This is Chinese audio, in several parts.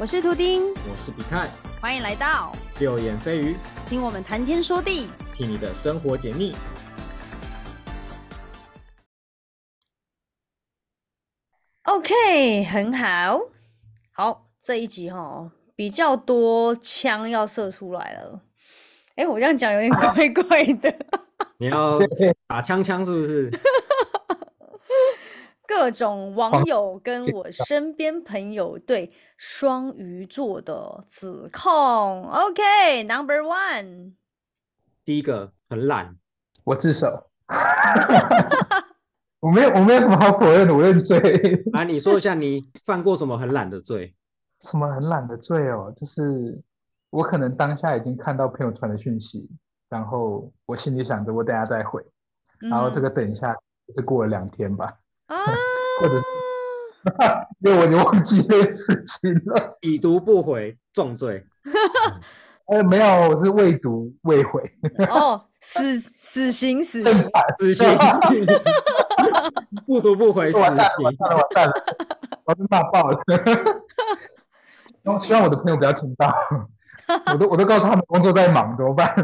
我是图丁，我是比泰，欢迎来到六眼飞鱼，听我们谈天说地，替你的生活解腻。OK，很好，好，这一集哈比较多枪要射出来了。哎，我这样讲有点怪怪的。你要打枪枪是不是？各种网友跟我身边朋友对双鱼座的指控。OK，Number one，第一个很懒，我自首。我没有，我没有什么好否认的，我认罪。来，你说一下你犯过什么很懒的罪？什么很懒的罪哦？就是我可能当下已经看到朋友传的讯息，然后我心里想着我等下再回，然后这个等一下是过了两天吧。啊，或者是，因为我就忘记这件事情了。已读不回，重罪。哎，没有，我是未读未回。哦，死死刑，死刑，死刑。不读不回，死刑。完蛋了，完蛋我被骂爆了。希望我的朋友不要听到。我都我都告诉他们工作在忙，怎么办？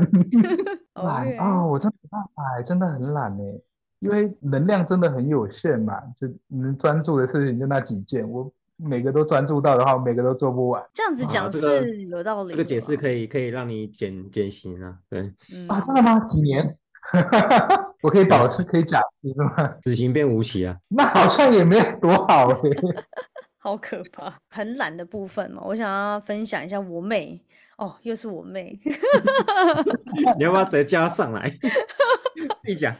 懒啊，我真没办法，真的很懒哎。因为能量真的很有限嘛，就能专注的事情就那几件，我每个都专注到的话，每个都做不完。这样子讲是有道理。这个解释可以可以让你减减刑啊，对。啊，真的吗？几年？我可以保持可以假释是吗？死刑变无期啊？那好像也没有多好 哎。好可怕，很懒的部分嘛，我想要分享一下我妹。哦，又是我妹，你要不要再加上来？一讲，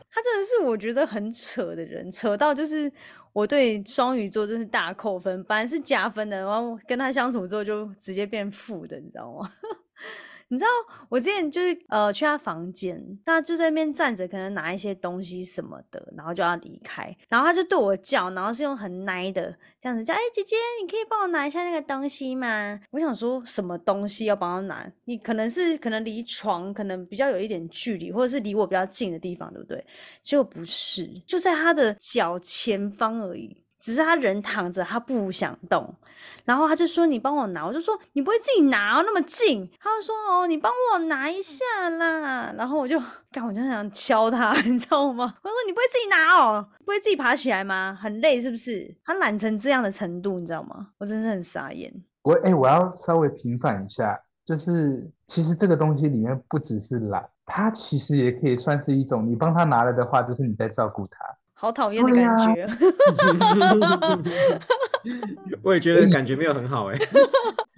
是我觉得很扯的人，扯到就是我对双鱼座真是大扣分，本来是加分的，然后跟他相处之后就直接变负的，你知道吗？你知道我之前就是呃去他房间，他就在那边站着，可能拿一些东西什么的，然后就要离开，然后他就对我叫，然后是用很奶的这样子叫，哎姐姐，你可以帮我拿一下那个东西吗？我想说什么东西要帮他拿？你可能是可能离床可能比较有一点距离，或者是离我比较近的地方，对不对？结果不是，就在他的脚前方而已。只是他人躺着，他不想动，然后他就说：“你帮我拿。”我就说：“你不会自己拿哦，那么近。”他就说：“哦，你帮我拿一下啦。”然后我就，干，我就想敲他，你知道吗？我说：“你不会自己拿哦，不会自己爬起来吗？很累是不是？”他懒成这样的程度，你知道吗？我真是很傻眼。我哎，我要稍微平反一下，就是其实这个东西里面不只是懒，它其实也可以算是一种，你帮他拿了的话，就是你在照顾他。好讨厌的感觉，我也觉得感觉没有很好哎。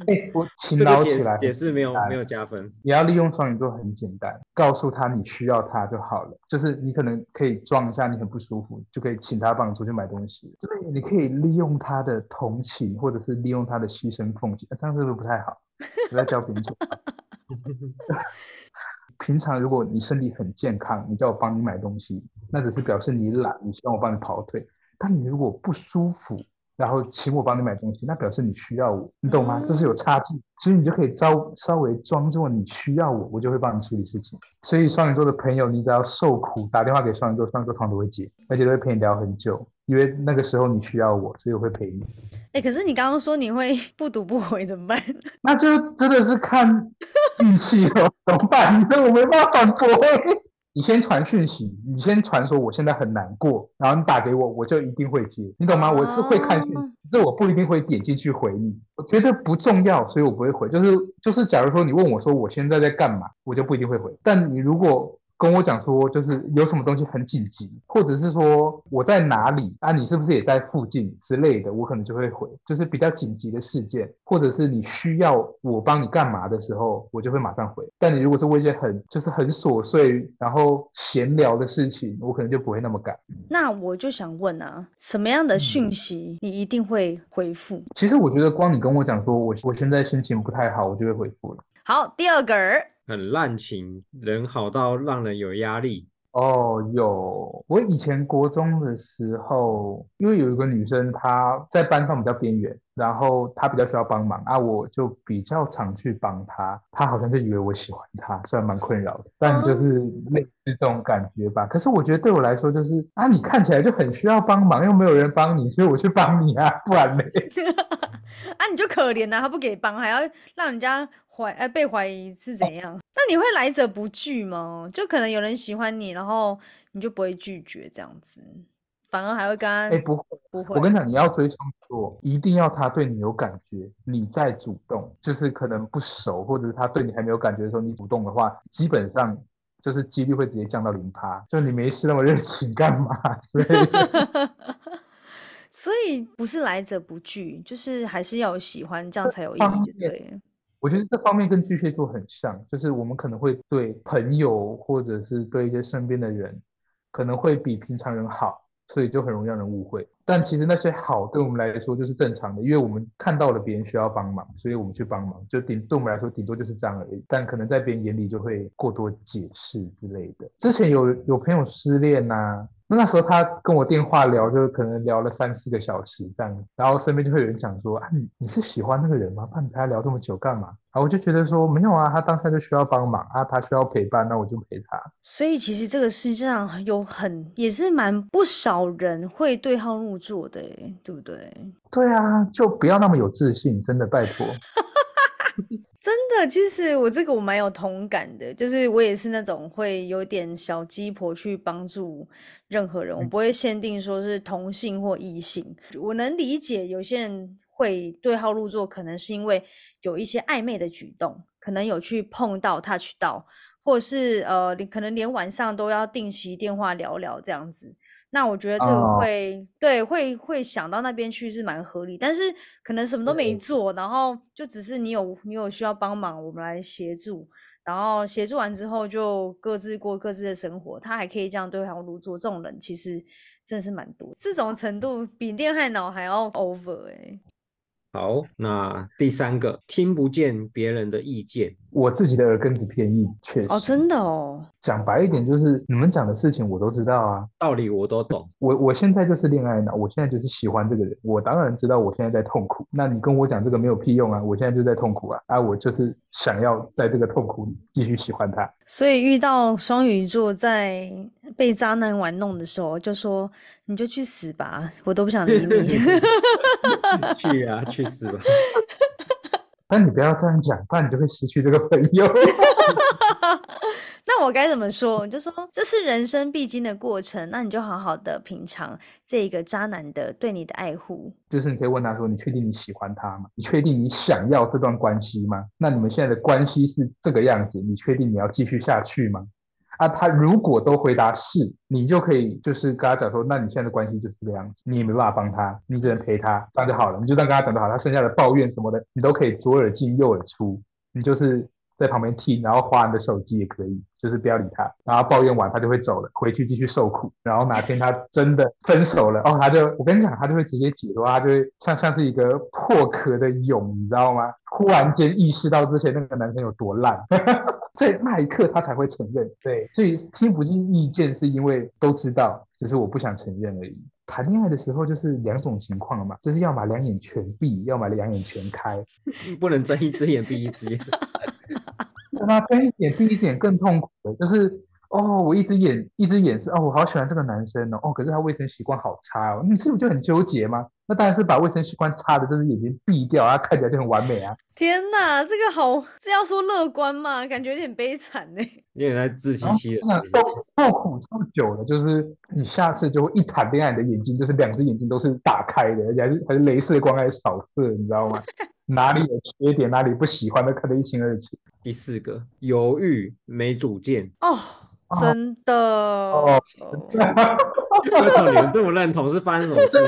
哎，我勤劳起来也是没有没有加分。你要利用双鱼座很简单，告诉他你需要他就好了。就是你可能可以装一下你很不舒服，就可以请他帮你出去买东西。对，你可以利用他的同情，或者是利用他的牺牲奉献。这样是不是不太好？我在教别人。平常如果你身体很健康，你叫我帮你买东西，那只是表示你懒，你希望我帮你跑腿。但你如果不舒服，然后请我帮你买东西，那表示你需要我，你懂吗？这是有差距。其实你就可以稍稍微装作你需要我，我就会帮你处理事情。所以双鱼座的朋友，你只要受苦，打电话给双鱼座，双鱼座通常都会接，而且都会陪你聊很久，因为那个时候你需要我，所以我会陪你。哎，可是你刚刚说你会 不读不回怎么办？那就真的是看运气了，怎么办？那我没办法反驳。你先传讯息，你先传说我现在很难过，然后你打给我，我就一定会接，你懂吗？我是会看讯息，这我不一定会点进去回你，我觉得不重要，所以我不会回。就是就是，假如说你问我说我现在在干嘛，我就不一定会回。但你如果跟我讲说，就是有什么东西很紧急，或者是说我在哪里啊，你是不是也在附近之类的，我可能就会回，就是比较紧急的事件，或者是你需要我帮你干嘛的时候，我就会马上回。但你如果是问一些很就是很琐碎然后闲聊的事情，我可能就不会那么赶。那我就想问啊，什么样的讯息你一定会回复？其实我觉得光你跟我讲说我我现在心情不太好，我就会回复了。好，第二个。很滥情，人好到让人有压力，哦，有。我以前国中的时候，因为有一个女生她在班上比较边缘，然后她比较需要帮忙啊，我就比较常去帮她。她好像就以为我喜欢她，虽然蛮困扰的，但就是类似这种感觉吧。可是我觉得对我来说，就是啊，你看起来就很需要帮忙，又没有人帮你，所以我去帮你啊，不然呢？啊，你就可怜呐，他不给帮，还要让人家怀哎被怀疑是怎样？那你会来者不拒吗？就可能有人喜欢你，然后你就不会拒绝这样子，反而还会跟他哎不会不会。我跟你讲，你要追双鱼座，一定要他对你有感觉，你再主动，就是可能不熟，或者是他对你还没有感觉的时候，你主动的话，基本上就是几率会直接降到零趴。就你没事那么热情干嘛？所以 所以不是来者不拒，就是还是要有喜欢，这样才有意义，对了。我觉得这方面跟巨蟹座很像，就是我们可能会对朋友或者是对一些身边的人，可能会比平常人好，所以就很容易让人误会。但其实那些好对我们来说就是正常的，因为我们看到了别人需要帮忙，所以我们去帮忙，就顶对我们来说顶多就是这样而已。但可能在别人眼里就会过多解释之类的。之前有有朋友失恋呐、那那时候他跟我电话聊，就可能聊了三四个小时这样子，然后身边就会有人讲说啊，你你是喜欢那个人吗？那你陪他聊这么久干嘛？然后我就觉得说没有啊，他当下就需要帮忙啊，他需要陪伴，那我就陪他。所以其实这个世界上有很也是蛮不少人会对号入座的欸，对不对？对啊，就不要那么有自信，真的拜托。真的，其实我这个我蛮有同感的，就是我也是那种会有点小鸡婆去帮助任何人，我嗯不会限定说是同性或异性。我能理解有些人会对号入座，可能是因为有一些暧昧的举动，可能有去碰到、touch 到，或者是呃，你可能连晚上都要定期电话聊聊这样子。那我觉得这个哦会、对会会想到那边去是蛮合理，但是可能什么都没做，然后就只是你有你有需要帮忙，我们来协助，然后协助完之后就各自过各自的生活，他还可以这样对号入座，这种人其实真的是蛮多，这种程度比恋爱脑还要 over 哎、好，那第三个，听不见别人的意见。我自己的耳根子偏硬，确实。哦，真的哦，讲白一点，就是你们讲的事情我都知道啊。道理我都懂，我我现在就是恋爱脑，我现在就是喜欢这个人，我当然知道我现在在痛苦。那你跟我讲这个没有屁用啊，我现在就在痛苦啊，啊，我就是想要在这个痛苦里继续喜欢他。所以遇到双鱼座在被渣男玩弄的时候，就说你就去死吧，我都不想理你。去啊，去死吧！但你不要这样讲，不然你就会失去这个朋友。那我该怎么说？你就说这是人生必经的过程，那你就好好的品尝这个渣男的对你的爱护。就是你可以问他说：“你确定你喜欢他吗？你确定你想要这段关系吗？那你们现在的关系是这个样子，你确定你要继续下去吗？”啊，他如果都回答是，你就可以就是跟他讲说：“那你现在的关系就是这个样子，你也没办法帮他，你只能陪他，这样就好了。”你就这样跟他讲就好，他剩下的抱怨什么的，你都可以左耳进右耳出，你就是在旁边听，然后划你的手机也可以，就是不要理他。然后抱怨完他就会走了，回去继续受苦。然后哪天他真的分手了，哦，他就我跟你讲，他就会直接解脱，他就会像像是一个破壳的蛹，你知道吗？忽然间意识到之前那个男生有多烂，在那一刻他才会承认。对，所以听不进意见是因为都知道，只是我不想承认而已。谈恋爱的时候就是两种情况嘛，就是要么两眼全闭，要么两眼全开。不能睁一只眼闭一只眼。那睁一只眼闭一只眼更痛苦的，就是哦，我一只眼一只眼是哦，我好喜欢这个男生哦，哦，可是他卫生习惯好差哦，你是不是就很纠结吗？那当然是把卫生习惯差的这只眼睛闭掉，他看起来就很完美啊。天哪，这个好，这要说乐观嘛？感觉有点悲惨呢。有点在自欺欺人那。受受苦受久了，就是你下次就会一谈恋爱，你的眼睛就是两只眼睛都是打开的，而且还是还是镭射光还是扫射，你知道吗？哪里有缺点，哪里不喜欢都看得一清二楚。第四个，犹豫没主见。哦，真的。哦 为什么你们这么认同？是发生什么事？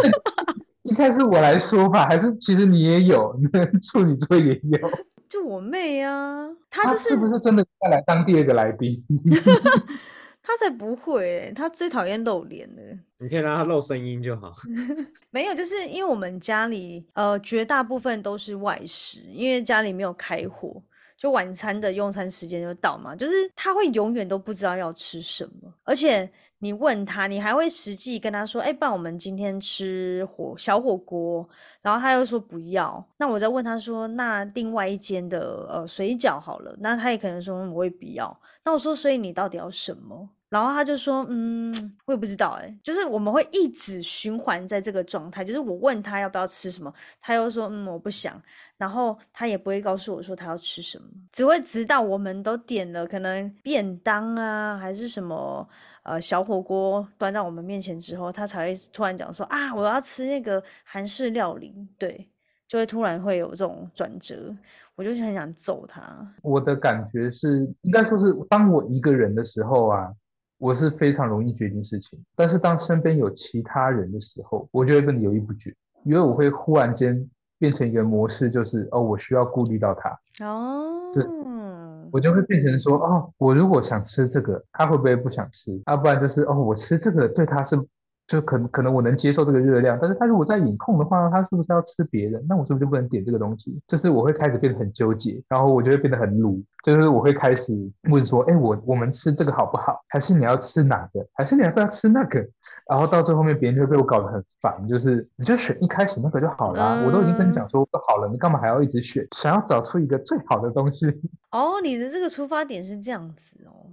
一开始我来说吧，还是其实你也有，处女座也有。就我妹啊，她他就是不是真的再来当第二个来宾？她才不会欸，他最讨厌露脸的。你可以让他露声音就好。没有，就是因为我们家里呃绝大部分都是外食，因为家里没有开火，就晚餐的用餐时间就到嘛，就是他会永远都不知道要吃什么，而且你问他，你还会实际跟他说，哎，不然我们今天吃火小火锅，然后他又说不要，那我再问他说，那另外一间的呃水饺好了，那他也可能说我也不要，那我说，所以你到底要什么？然后他就说，嗯，我也不知道，哎，就是我们会一直循环在这个状态，就是我问他要不要吃什么，他又说，嗯，我不想，然后他也不会告诉我说他要吃什么，只会直到我们都点了可能便当啊，还是什么呃小火锅端到我们面前之后，他才会突然讲说啊，我要吃那个韩式料理，对，就会突然会有这种转折，我就是很想揍他。我的感觉是，应该说是当我一个人的时候啊。我是非常容易决定事情，但是当身边有其他人的时候，我就会变得犹豫不决，因为我会忽然间变成一个模式，就是哦，我需要顾虑到他，哦，就是我就会变成说，哦，我如果想吃这个，他会不会不想吃？要不然就是哦，我吃这个对他是。就可能可能我能接受这个热量，但是他如果在饮控的话，他是不是要吃别人？那我是不是就不能点这个东西？就是我会开始变得很纠结，然后我就会变得很鲁，就是我会开始问说，哎，我我们吃这个好不好？还是你要吃哪个？还是你要不要吃那个？然后到最后面，别人就会被我搞得很烦，就是你就选一开始那个就好了，我都已经跟你讲说好了，你干嘛还要一直选？想要找出一个最好的东西。哦，你的这个出发点是这样子哦。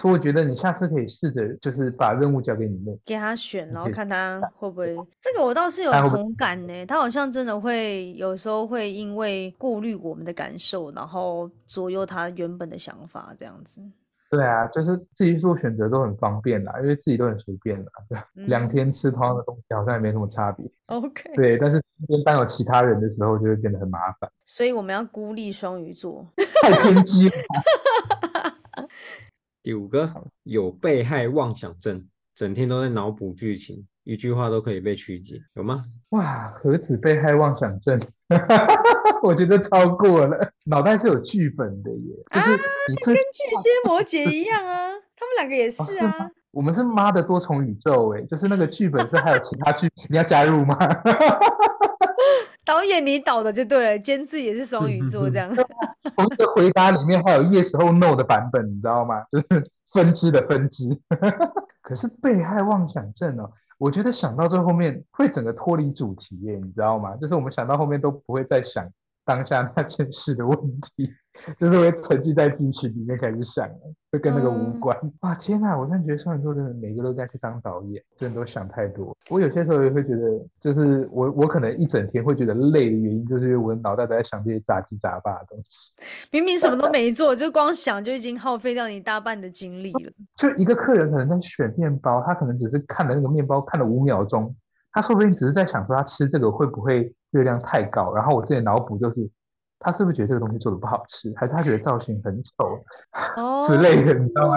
所以我觉得你下次可以试着，就是把任务交给你妹，给他选，然后看他会不会。这个我倒是有同感呢，他好像真的会有时候会因为顾虑我们的感受，然后左右他原本的想法这样子。对啊，就是自己做选择都很方便啦，因为自己都很随便啦。两天吃同样的东西好像也没什么差别。OK。对，但是身边当有其他人的时候，就会变得很麻烦。所以我们要孤立双鱼座。太偏激了。第五个有被害妄想症，整天都在脑补剧情，一句话都可以被曲解，有吗？哇，何止被害妄想症，我觉得超过了，脑袋是有剧本的耶，就是你跟巨蟹摩羯一样啊，他们两个也 是啊。我们是妈的多重宇宙哎，就是那个剧本是还有其他剧，你要加入吗？导演你导的就对了，监制也是双鱼座这样。我们的回答里面还有 yes 或 no 的版本，你知道吗？就是分支的分支。可是被害妄想症哦，我觉得想到最后面会整个脱离主题耶，你知道吗？就是我们想到后面都不会再想当下那件事的问题。就是会沉浸在剧情里面开始想，会跟那个无关。哇，天哪！我真的觉得双鱼座真的每个都该去当导演，真的都想太多。我有些时候也会觉得，就是我我可能一整天会觉得累的原因，就是因为我的脑袋都在想这些杂七杂八的东西。明明什么都没做，就光想就已经耗费掉你大半的精力了。就一个客人可能在选面包，他可能只是看了那个面包看了五秒钟，他说不定只是在想说他吃这个会不会热量太高，然后我自己脑补就是。他是不是觉得这个东西做的不好吃，还是他觉得造型很丑之类的，你知道吗？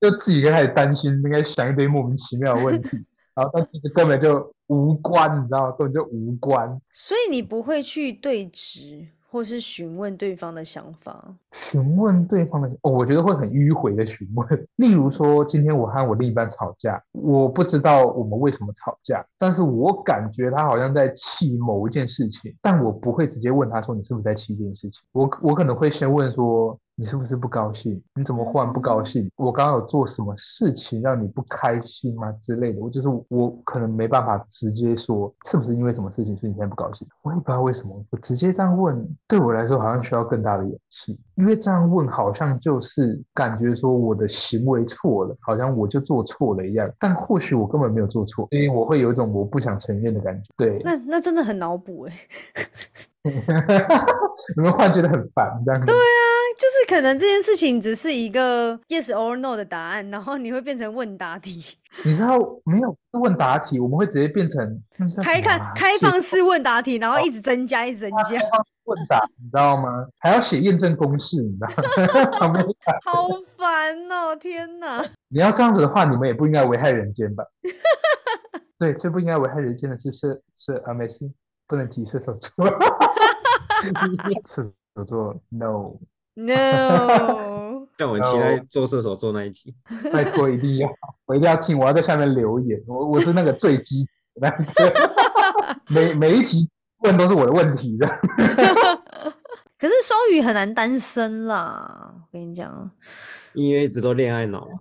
就自己开始担心，应该想一堆莫名其妙的问题，然后但其实根本就无关，你知道吗？根本就无关。所以你不会去对质。或是询问对方的想法，询问对方的哦，我觉得会很迂回的询问。例如说，今天我和我另一半吵架，我不知道我们为什么吵架，但是我感觉他好像在气某一件事情，但我不会直接问他说你是不是在气这件事情，我我可能会先问说。你是不是不高兴？你怎么忽然不高兴？我刚刚有做什么事情让你不开心吗？之类的，我就是我可能没办法直接说是不是因为什么事情所以你现在不高兴。我也不知道为什么，我直接这样问对我来说好像需要更大的勇气，因为这样问好像就是感觉说我的行为错了，好像我就做错了一样。但或许我根本没有做错，因为我会有一种我不想承认的感觉。对，那那真的很脑补哎。你们然觉得很烦这样？对啊，就是可能这件事情只是一个 yes or no 的答案，然后你会变成问答题。你知道没有问答题，我们会直接变成开看开放式问答题，然后一直增加，一直增加问答，你知道吗？还要写验证公式，你知道吗？好烦哦！天哪！你要这样子的话，你们也不应该危害人间吧？对，最不应该危害人间的是是是阿美西。不能提射手座，射手座 no no，让我期待做射手座那一集。拜托一定要，我一定要听，我要在下面留言。我我是那个最基的，每每一题问都是我的问题的。可是双鱼很难单身啦，我跟你讲，因为一直都恋爱脑嘛。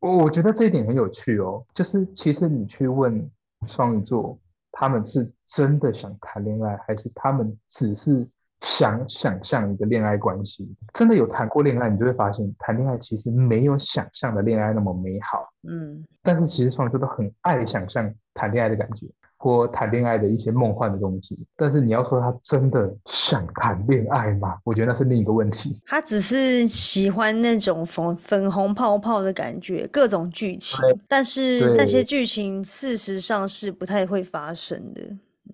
我我觉得这一点很有趣哦，就是其实你去问双鱼座，他们是真的想谈恋爱，还是他们只是想想象一个恋爱关系？真的有谈过恋爱，你就会发现，谈恋爱其实没有想象的恋爱那么美好。嗯，但是其实双鱼座都很爱想象谈恋爱的感觉，或谈恋爱的一些梦幻的东西。但是你要说他真的想谈恋爱吗？我觉得那是另一个问题。他只是喜欢那种粉粉红泡泡的感觉，各种剧情，但是那些剧情事实上是不太会发生的。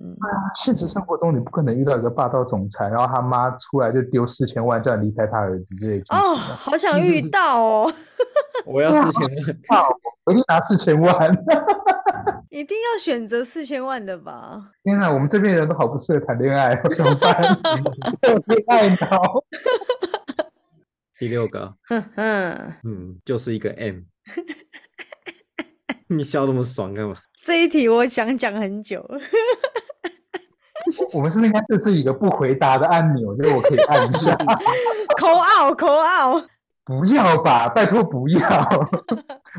嗯，现实生活中，你不可能遇到一个霸道总裁，然后他妈出来就丢四千万叫你离开他儿子之类的剧情哦，啊。好想遇到哦，我要四千万，我一定拿四千万！一定要选择四千万的吧？天哪，我们这边人都好不适合谈恋爱，怎么办？有 恋爱脑。第六个，哼哼，嗯，就是一个 M。你笑那么爽干嘛？这一题我想讲很久。我们是不是应该设置一个不回答的按钮，就是我可以按一下？口傲口傲，不要吧，拜托不要，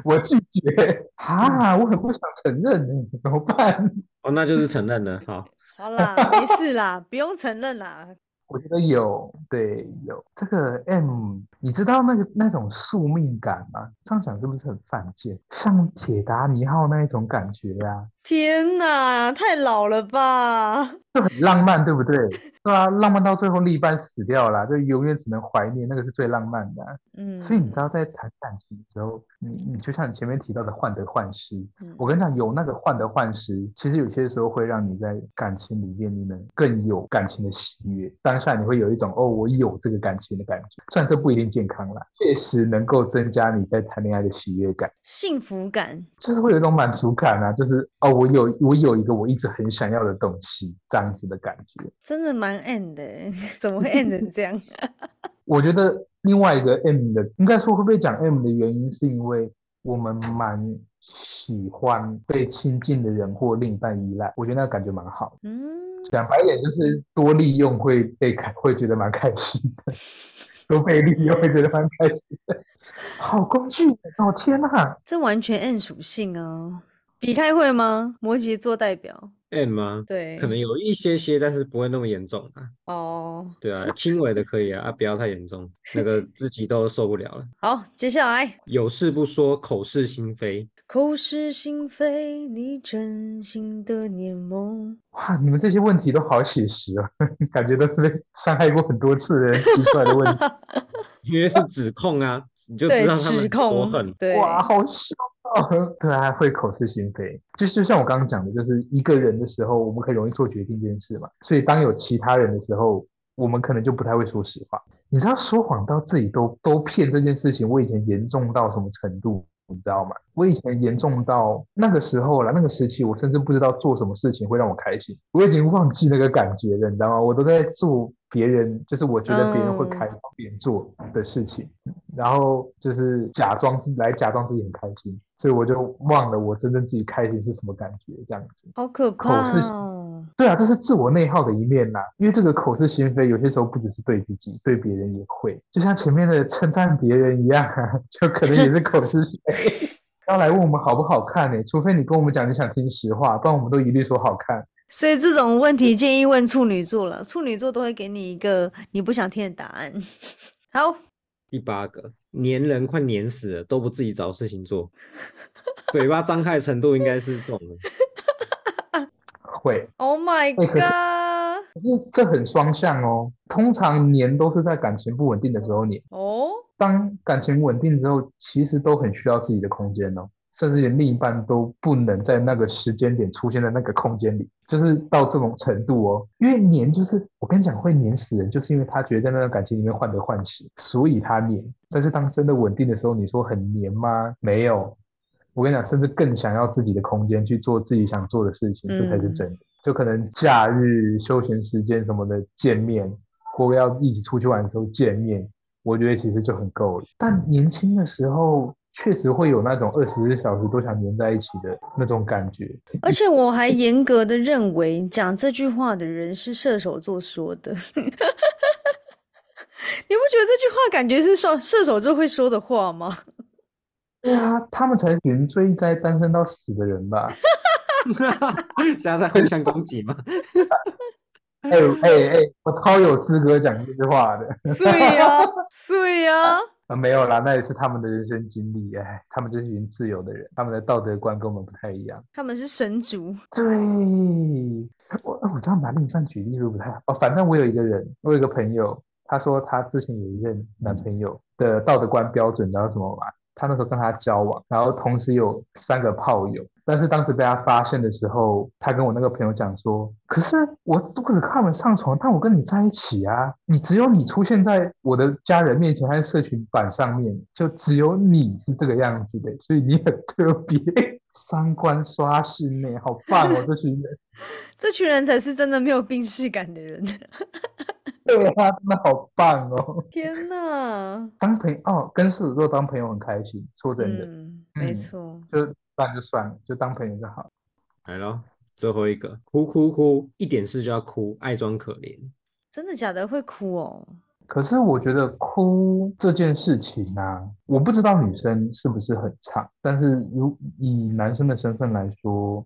我拒绝啊！我很不想承认呢，怎么办？哦，那就是承认了。好，好啦，没事啦，不用承认啦。我觉得有，对，有这个 M，你知道那个那种宿命感吗？这样讲是不是很犯贱？像铁达尼号那一种感觉呀、天哪，太老了吧？就很浪漫，对不对？对啊，浪漫到最后另一半死掉了，就永远只能怀念，那个是最浪漫的啊、嗯，所以你知道，在谈感情的时候，你你就像你前面提到的患得患失，嗯我跟你讲，有那个患得患失，其实有些时候会让你在感情里面，你能更有感情的喜悦。当下你会有一种哦，我有这个感情的感觉，虽然这不一定健康啦，确实能够增加你在谈恋爱的喜悦感，幸福感，就是会有一种满足感啊，就是哦，我有我有一个我一直很想要的东西，这样子的感觉。真的蛮 end 的欸，怎么会 end 成这样？我觉得另外一个 M 的，应该说会不会讲 M 的原因，是因为我们蛮喜欢被亲近的人或另一半依赖，我觉得那个感觉蛮好的。嗯，讲白一点，就是多利用会被开，会觉得蛮开心的，多被利用会觉得蛮开心的。好工具人哦，天哪！这完全 N 属性啊。比开会吗？摩羯座代表，M 吗？对，可能有一些些，但是不会那么严重啊。哦。对啊，轻微的可以啊，啊，不要太严重，那个自己都受不了了。好，接下来有事不说，口是心非。口是心非，你真心的念梦。哇，你们这些问题都好写实啊，感觉都是被伤害过很多次的人提出来的问题。因为是指控啊，你就知，道他指们多控狠。，对，哇，好笑 哦！对啊，会口是心非，就就像我刚刚讲的，就是一个人的时候，我们可以容易做决定这件事嘛。所以当有其他人的时候，我们可能就不太会说实话。你知道说谎到自己都都骗这件事情，我以前严重到什么程度？你知道吗？我以前严重到那个时候了，那个时期，我甚至不知道做什么事情会让我开心，我已经忘记那个感觉了，你知道吗？我都在做别人，就是我觉得别人会嗯开心别人做的事情，然后就是假装自来假装自己很开心，所以我就忘了我真正自己开心是什么感觉，这样子。好可口怕。对啊，这是自我内耗的一面啦。因为这个口是心非，有些时候不只是对自己，对别人也会。就像前面的称赞别人一样啊，就可能也是口是心非。要来问我们好不好看呢、除非你跟我们讲你想听实话，不然我们都一律说好看。所以这种问题建议问处女座了，处女座都会给你一个你不想听的答案。好，第八个，黏人快黏死了，都不自己找事情做，嘴巴张开的程度应该是这种的。会，Oh my 哎可是 god！可是这很双向哦。通常黏都是在感情不稳定的时候黏，哦，当感情稳定之后，其实都很需要自己的空间哦，甚至连另一半都不能在那个时间点出现在那个空间里，就是到这种程度哦。因为黏就是我跟你讲会黏死人，就是因为他觉得在那段感情里面患得患失，所以他黏。但是当真的稳定的时候，你说很黏吗？没有。我跟你讲，甚至更想要自己的空间去做自己想做的事情，这才是嗯真的。就可能假日休闲时间什么的见面，或要一起出去玩的时候见面，我觉得其实就很够了。但年轻的时候确实会有那种二十四小时都想黏在一起的那种感觉。而且我还严格的认为，讲这句话的人是射手座说的。你不觉得这句话感觉是射射手座会说的话吗？对啊，他们才是人最应该单身到死的人吧？现在在互相攻击吗？哎哎哎，我超有资格讲这句话的。对呀，对呀。啊，没有啦，那也是他们的人生经历。哎，他们就是一群自由的人，他们的道德观跟我们不太一样。他们是神族。对，我我这样拿另一算举例是不太好。哦，反正我有一个人，我有一个朋友，他说他之前有一任男朋友的道德观标准，然后怎么玩？他那时候跟他交往，然后同时有三个炮友，但是当时被他发现的时候，他跟我那个朋友讲说：“可是我不只看他们上床，但我跟你在一起啊，你只有你出现在我的家人面前，还是社群版上面，就只有你是这个样子的，所以你很特别，三观刷新呢，好棒哦，这群人，这群人才是真的没有病视感的人。”对啊，真的好棒哦！天哪，当朋哦，跟狮子座当朋友很开心。说真的，嗯，没错，就算就算了，就当朋友就好。来咯，最后一个，哭哭哭，一点事就要哭，爱装可怜。真的假的？会哭哦？可是我觉得哭这件事情啊，我不知道女生是不是很差，但是如以男生的身份来说。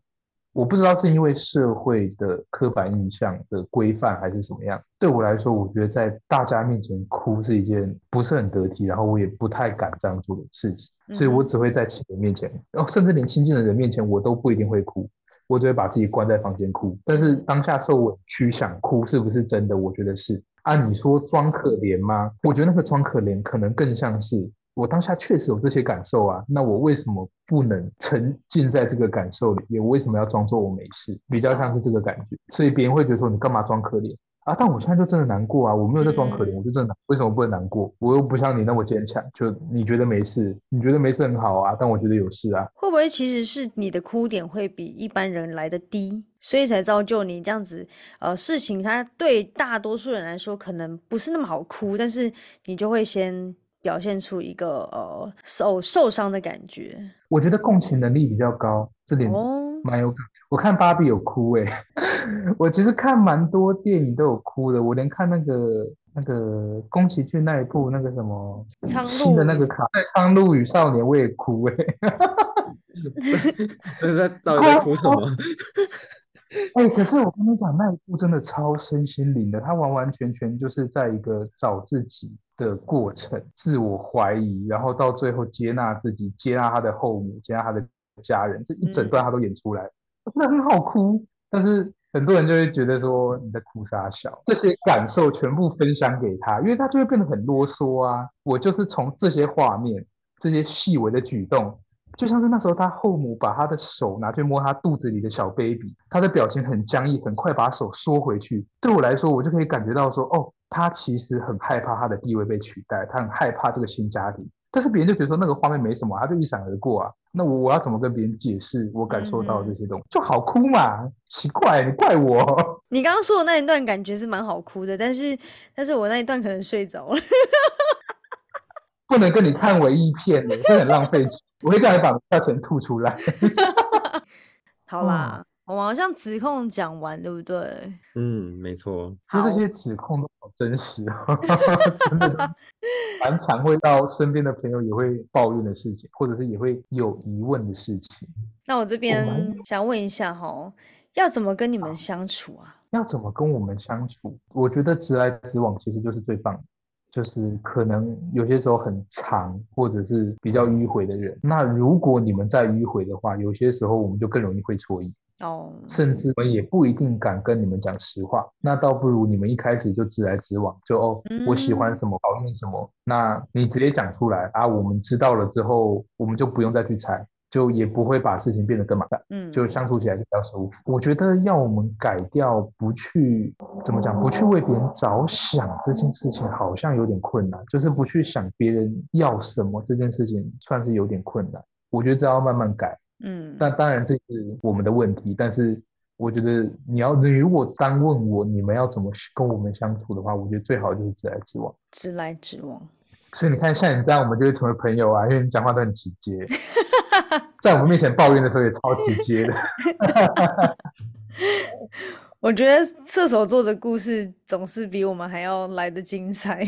我不知道是因为社会的刻板印象的规范还是什么样。对我来说，我觉得在大家面前哭是一件不是很得体，然后我也不太敢这样做的事情。所以我只会在亲人面前，然后甚至连亲近的人面前，我都不一定会哭。我只会把自己关在房间哭。但是当下受委屈想哭，是不是真的？我觉得是。按，你说装可怜吗？我觉得那个装可怜，可能更像是。我当下确实有这些感受啊，那我为什么不能沉浸在这个感受里面？我为什么要装作我没事？比较像是这个感觉，所以别人会觉得说你干嘛装可怜啊？但我现在就真的难过啊，我没有在装可怜，我就真的为什么不能难过？我又不像你那么坚强，就你觉得没事，你觉得没事很好啊，但我觉得有事啊。会不会其实是你的哭点会比一般人来的低，所以才造就你这样子？呃，事情它对大多数人来说可能不是那么好哭，但是你就会先。表现出一个呃受受伤的感觉，我觉得共情能力比较高，这点蛮有感。我看芭比有哭诶，我其实看蛮多电影都有哭的，我连看那个那个宫崎骏那一部那个什么新的那个卡在《苍鹭与少年》我也哭诶 这是在到底在哭什么？哎，可是我跟你讲，那一部真的超身心灵的，他完完全全就是在一个找自己的过程，自我怀疑，然后到最后接纳自己，接纳他的后母，接纳他的家人，这一整段他都演出来，真的很好哭。但是很多人就会觉得说你在哭傻笑，这些感受全部分享给他，因为他就会变得很啰嗦啊。我就是从这些画面，这些细微的举动。就像是那时候，他后母把他的手拿去摸他肚子里的小 baby，他的表情很僵硬，很快把手缩回去。对我来说，我就可以感觉到说，哦，他其实很害怕他的地位被取代，他很害怕这个新家庭。但是别人就觉得说那个画面没什么，他就一闪而过啊。那我我要怎么跟别人解释我感受到这些东西？就好哭嘛？奇怪，你怪我？你刚刚说的那一段感觉是蛮好哭的，但是但是我那一段可能睡着了。不能跟你看文艺片，会很浪费钱。我会叫你把票钱吐出来。好啦，我们好像指控讲完，对不对？嗯，没错。就这些指控都好真实啊，真的 蛮常会到身边的朋友也会抱怨的事情，或者是也会有疑问的事情。那我这边想问一下哈，要怎么跟你们相处啊？要怎么跟我们相处？我觉得直来直往其实就是最棒的。就是可能有些时候很长，或者是比较迂回的人。那如果你们再迂回的话，有些时候我们就更容易会错意哦，甚至我们也不一定敢跟你们讲实话。那倒不如你们一开始就直来直往，就哦，我喜欢什么，讨厌什么，那你直接讲出来啊，我们知道了之后，我们就不用再去猜。就也不会把事情变得更麻烦，嗯，就相处起来就比较舒服。我觉得要我们改掉不去怎么讲，不去为别人着想这件事情，好像有点困难。就是不去想别人要什么这件事情，算是有点困难。我觉得这要慢慢改，嗯。但当然这是我们的问题，但是我觉得你要你如果单问我你们要怎么跟我们相处的话，我觉得最好就是直来直往。直来直往。所以你看，像你这样，我们就会成为朋友啊，因为你讲话都很直接，在我们面前抱怨的时候也超直接的。我觉得射手座的故事总是比我们还要来的精彩。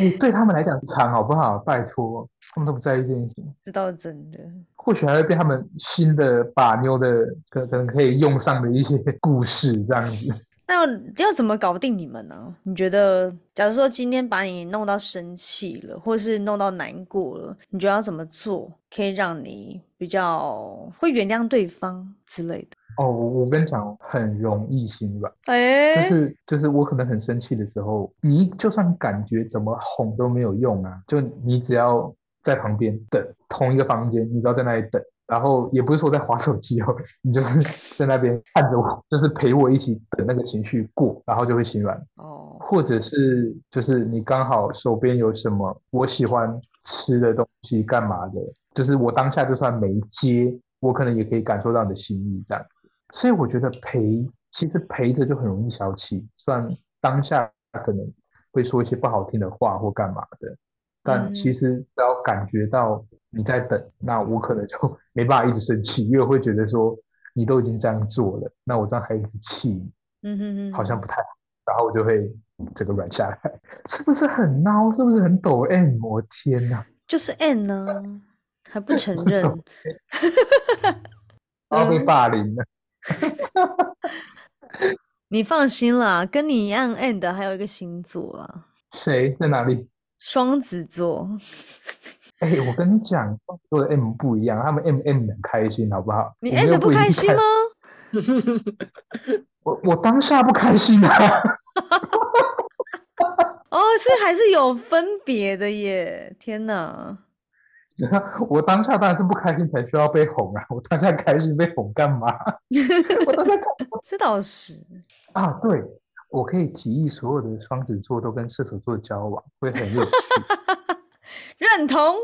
哎，对他们来讲长好不好？拜托，他们都不在意这件事情。这倒是真的。或许还会被他们新的把妞的可可能可以用上的一些故事这样子。那要怎么搞定你们呢？你觉得，假如说今天把你弄到生气了，或是弄到难过了，你觉得要怎么做可以让你比较会原谅对方之类的？哦，我跟你讲，很容易心软。哎，就是就是我可能很生气的时候，你就算感觉怎么哄都没有用啊，就你只要在旁边等，同一个房间，你只要在那里等。然后也不是说在划手机哦，你就是 在那边看着我，就是陪我一起等那个情绪过，然后就会心软哦。或者是就是你刚好手边有什么我喜欢吃的东西，干嘛的？就是我当下就算没接，我可能也可以感受到你的心意这样子。所以我觉得陪其实陪着就很容易消气，虽然当下可能会说一些不好听的话或干嘛的，但其实只要感觉到。你在等，那我可能就 没办法一直生气，因为我会觉得说你都已经这样做了，那我这样还一直气，嗯哼哼，好像不太好，然后我就会整个软下来，是不是很孬？是不是很抖 M？我天哪，就是 N 呢，还不承 认，然后被霸凌了。你放心啦，跟你一样 N 的还有一个星座啊，谁在哪里？双子座。哎，我跟你讲，座的 M 不一样，他们 M M 很开心，好不好？你 M 的不开心吗？我我当下不开心啊。哦，所以还是有分别的耶！天哪，我当下当然是不开心才需要被哄啊！我当下开心被哄干嘛？我当下这倒是啊，对，我可以提议所有的双子座都跟射手座交往，会很有趣。认同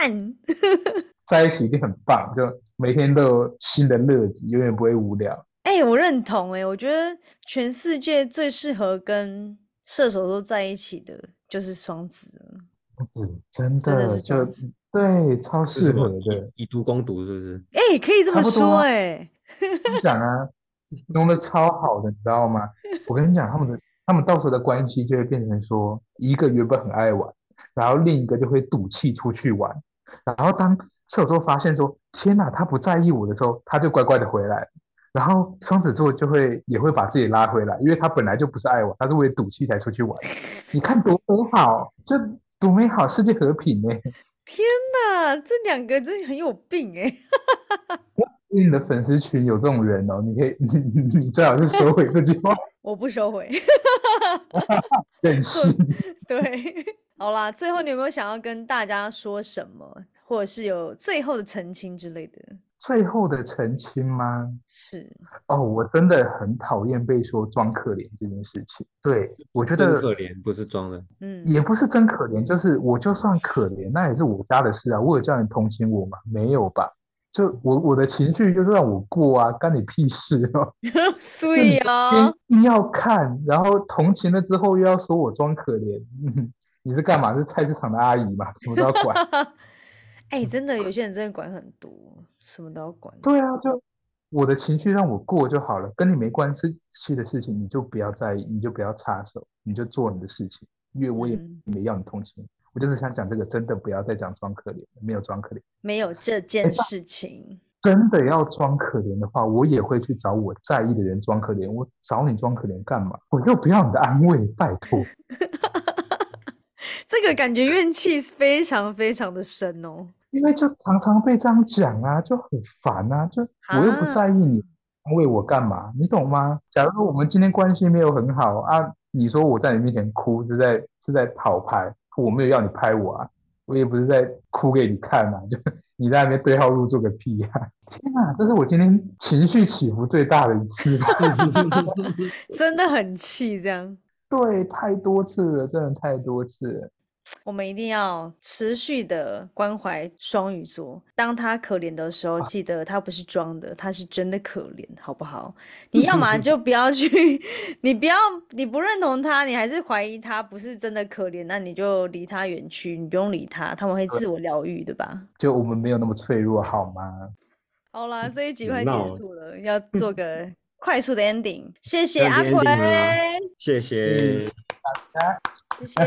赞，在一起一定很棒，就每天都有新的乐子，永远不会无聊。哎，我认同哎，我觉得全世界最适合跟射手座在一起的就是双子双子真的就对，超适合的，以毒攻毒是不是？哎，可以这么说哎，讲啊，弄得超好的，你知道吗？我跟你讲，他们的他们到时候的关系就会变成说，一个原本很爱玩。然后另一个就会赌气出去玩，然后当射手座发现说天哪，他不在意我的时候，他就乖乖的回来。然后双子座就会也会把自己拉回来，因为他本来就不是爱玩，他是为赌气才出去玩。你看多美好，这多美好，世界和平呢？天哪，这两个真的很有病哎！你的粉丝群有这种人哦，你可以，你你最好是收回这句话。我不收回。认识。对。好啦，最后你有没有想要跟大家说什么，或者是有最后的澄清之类的？最后的澄清吗？是哦，我真的很讨厌被说装可怜这件事情。对我觉得可怜不是装的，嗯，也不是真可怜，就是我就算可怜，那也是我家的事啊。我有叫你同情我吗？没有吧？就我我的情绪就是让我过啊，干你屁事哦！所以啊，硬要看，然后同情了之后又要说我装可怜。你是干嘛？是菜市场的阿姨嘛？什么都要管。哎，真的，有些人真的管很多，什么都要管。对啊，就我的情绪让我过就好了，跟你没关系的事情你就不要在意，你就不要插手，你就做你的事情。因为我也没要你同情，我就是想讲这个，真的不要再讲装可怜，没有装可怜，没有这件事情。真的要装可怜的话，我也会去找我在意的人装可怜。我找你装可怜干嘛？我又不要你的安慰，拜托。这个感觉怨气非常非常的深哦，因为就常常被这样讲啊，就很烦啊，就我又不在意你安慰我干嘛，你懂吗？假如说我们今天关系没有很好啊，你说我在你面前哭是在是在讨拍，我没有要你拍我啊，我也不是在哭给你看啊，就你在那边对号入座个屁啊！天啊，这是我今天情绪起伏最大的一次，真的很气这样。对，太多次了，真的太多次了。我们一定要持续的关怀双鱼座。当他可怜的时候，记得他不是装的，他是真的可怜，好不好？你要么 就不要去，你不要，你不认同他，你还是怀疑他不是真的可怜，那你就离他远去，你不用理他，他们会自我疗愈，对吧？就我们没有那么脆弱，好吗？好啦，这一集快结束了，要做个快速的 ending。谢谢阿奎，了吗谢谢。谢谢。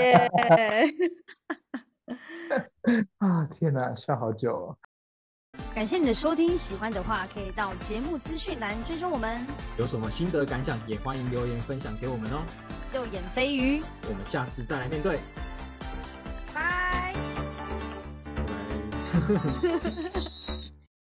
啊，天哪，笑好久哦。感谢你的收听，喜欢的话可以到节目资讯栏追踪我们。有什么心得感想，也欢迎留言分享给我们哦。右眼飞鱼，我们下次再来面对，拜。拜拜。